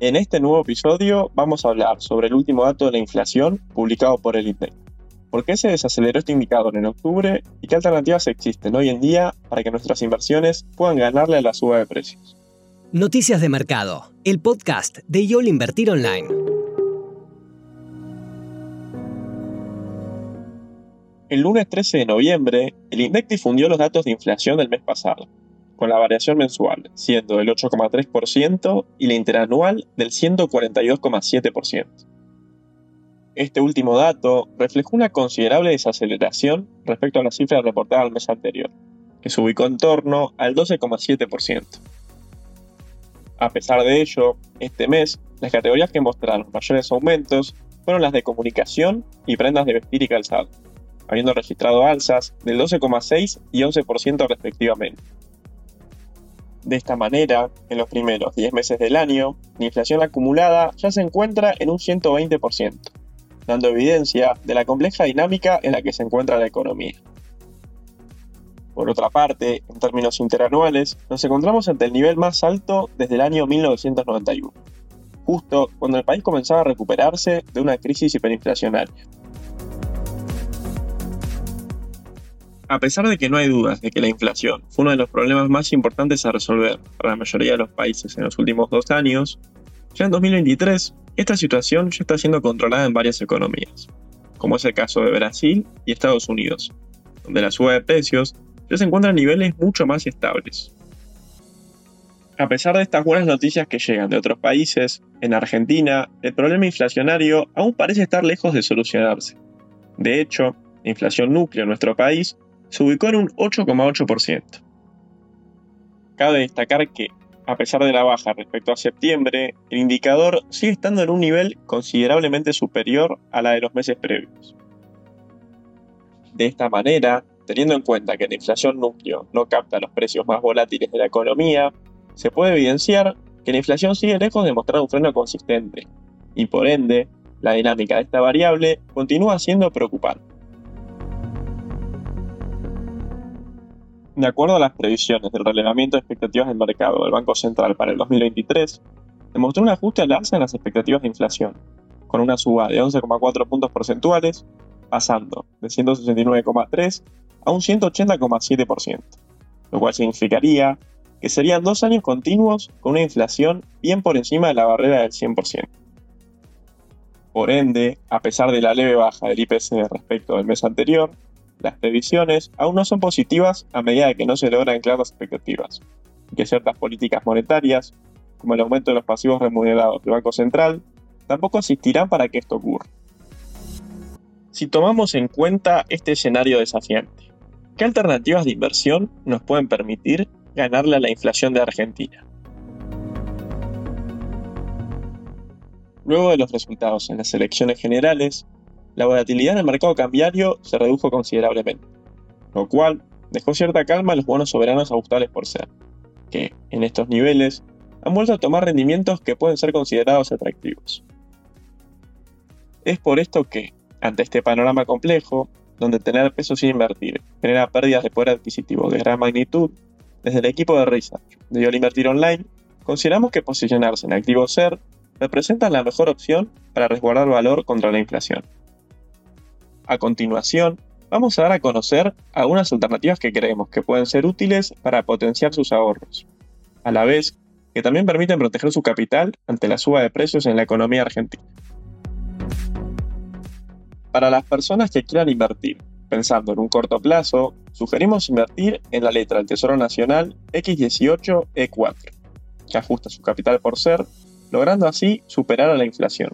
En este nuevo episodio vamos a hablar sobre el último dato de la inflación publicado por el INDEC. ¿Por qué se desaceleró este indicador en octubre y qué alternativas existen hoy en día para que nuestras inversiones puedan ganarle a la suba de precios? Noticias de Mercado, el podcast de YOL Invertir Online. El lunes 13 de noviembre, el INDEC difundió los datos de inflación del mes pasado, con la variación mensual siendo del 8,3% y la interanual del 142,7%. Este último dato reflejó una considerable desaceleración respecto a la cifra reportada al mes anterior, que se ubicó en torno al 12,7%. A pesar de ello, este mes, las categorías que mostraron mayores aumentos fueron las de comunicación y prendas de vestir y calzado, habiendo registrado alzas del 12,6 y 11% respectivamente. De esta manera, en los primeros 10 meses del año, la inflación acumulada ya se encuentra en un 120%, dando evidencia de la compleja dinámica en la que se encuentra la economía. Por otra parte, en términos interanuales, nos encontramos ante el nivel más alto desde el año 1991, justo cuando el país comenzaba a recuperarse de una crisis hiperinflacionaria. A pesar de que no hay dudas de que la inflación fue uno de los problemas más importantes a resolver para la mayoría de los países en los últimos dos años, ya en 2023 esta situación ya está siendo controlada en varias economías, como es el caso de Brasil y Estados Unidos, donde la suba de precios ya se encuentra a niveles mucho más estables. A pesar de estas buenas noticias que llegan de otros países, en Argentina el problema inflacionario aún parece estar lejos de solucionarse. De hecho, la inflación núcleo en nuestro país se ubicó en un 8,8%. Cabe destacar que, a pesar de la baja respecto a septiembre, el indicador sigue estando en un nivel considerablemente superior a la de los meses previos. De esta manera, teniendo en cuenta que la inflación núcleo no capta los precios más volátiles de la economía, se puede evidenciar que la inflación sigue lejos de mostrar un freno consistente, y por ende, la dinámica de esta variable continúa siendo preocupante. De acuerdo a las previsiones del relevamiento de expectativas del mercado del Banco Central para el 2023, demostró un ajuste al alza en las expectativas de inflación, con una suba de 11,4 puntos porcentuales, pasando de 169,3 a un 180,7%, lo cual significaría que serían dos años continuos con una inflación bien por encima de la barrera del 100%. Por ende, a pesar de la leve baja del IPC respecto del mes anterior, las previsiones aún no son positivas a medida de que no se logran claras expectativas, y que ciertas políticas monetarias, como el aumento de los pasivos remunerados del Banco Central, tampoco asistirán para que esto ocurra. Si tomamos en cuenta este escenario desafiante, ¿qué alternativas de inversión nos pueden permitir ganarle a la inflación de Argentina? Luego de los resultados en las elecciones generales, la volatilidad en el mercado cambiario se redujo considerablemente, lo cual dejó cierta calma en los bonos soberanos ajustables por ser, que, en estos niveles, han vuelto a tomar rendimientos que pueden ser considerados atractivos. Es por esto que, ante este panorama complejo, donde tener peso sin invertir genera pérdidas de poder adquisitivo de gran magnitud, desde el equipo de Research de Yol Invertir Online, consideramos que posicionarse en activos SER representa la mejor opción para resguardar valor contra la inflación. A continuación, vamos a dar a conocer algunas alternativas que creemos que pueden ser útiles para potenciar sus ahorros, a la vez que también permiten proteger su capital ante la suba de precios en la economía argentina. Para las personas que quieran invertir, pensando en un corto plazo, sugerimos invertir en la letra del Tesoro Nacional X18E4, que ajusta su capital por ser, logrando así superar a la inflación.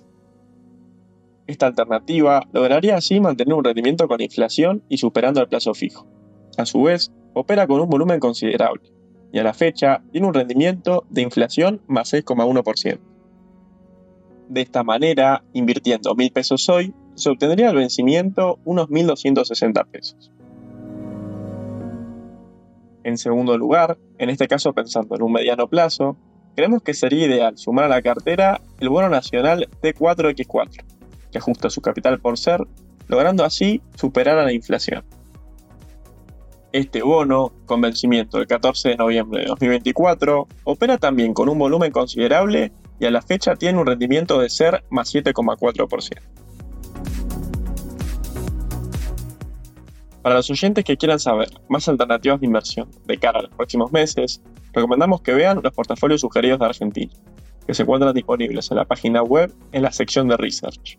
Esta alternativa lograría así mantener un rendimiento con inflación y superando el plazo fijo. A su vez, opera con un volumen considerable, y a la fecha tiene un rendimiento de inflación más 6,1%. De esta manera, invirtiendo 1.000 pesos hoy, se obtendría al vencimiento unos 1.260 pesos. En segundo lugar, en este caso pensando en un mediano plazo, creemos que sería ideal sumar a la cartera el bono nacional T4X4, que ajusta su capital por ser, logrando así superar a la inflación. Este bono, con vencimiento el 14 de noviembre de 2024, opera también con un volumen considerable y a la fecha tiene un rendimiento de ser más 7,4%. Para los oyentes que quieran saber más alternativas de inversión de cara a los próximos meses, recomendamos que vean los portafolios sugeridos de Argentina, que se encuentran disponibles en la página web en la sección de Research.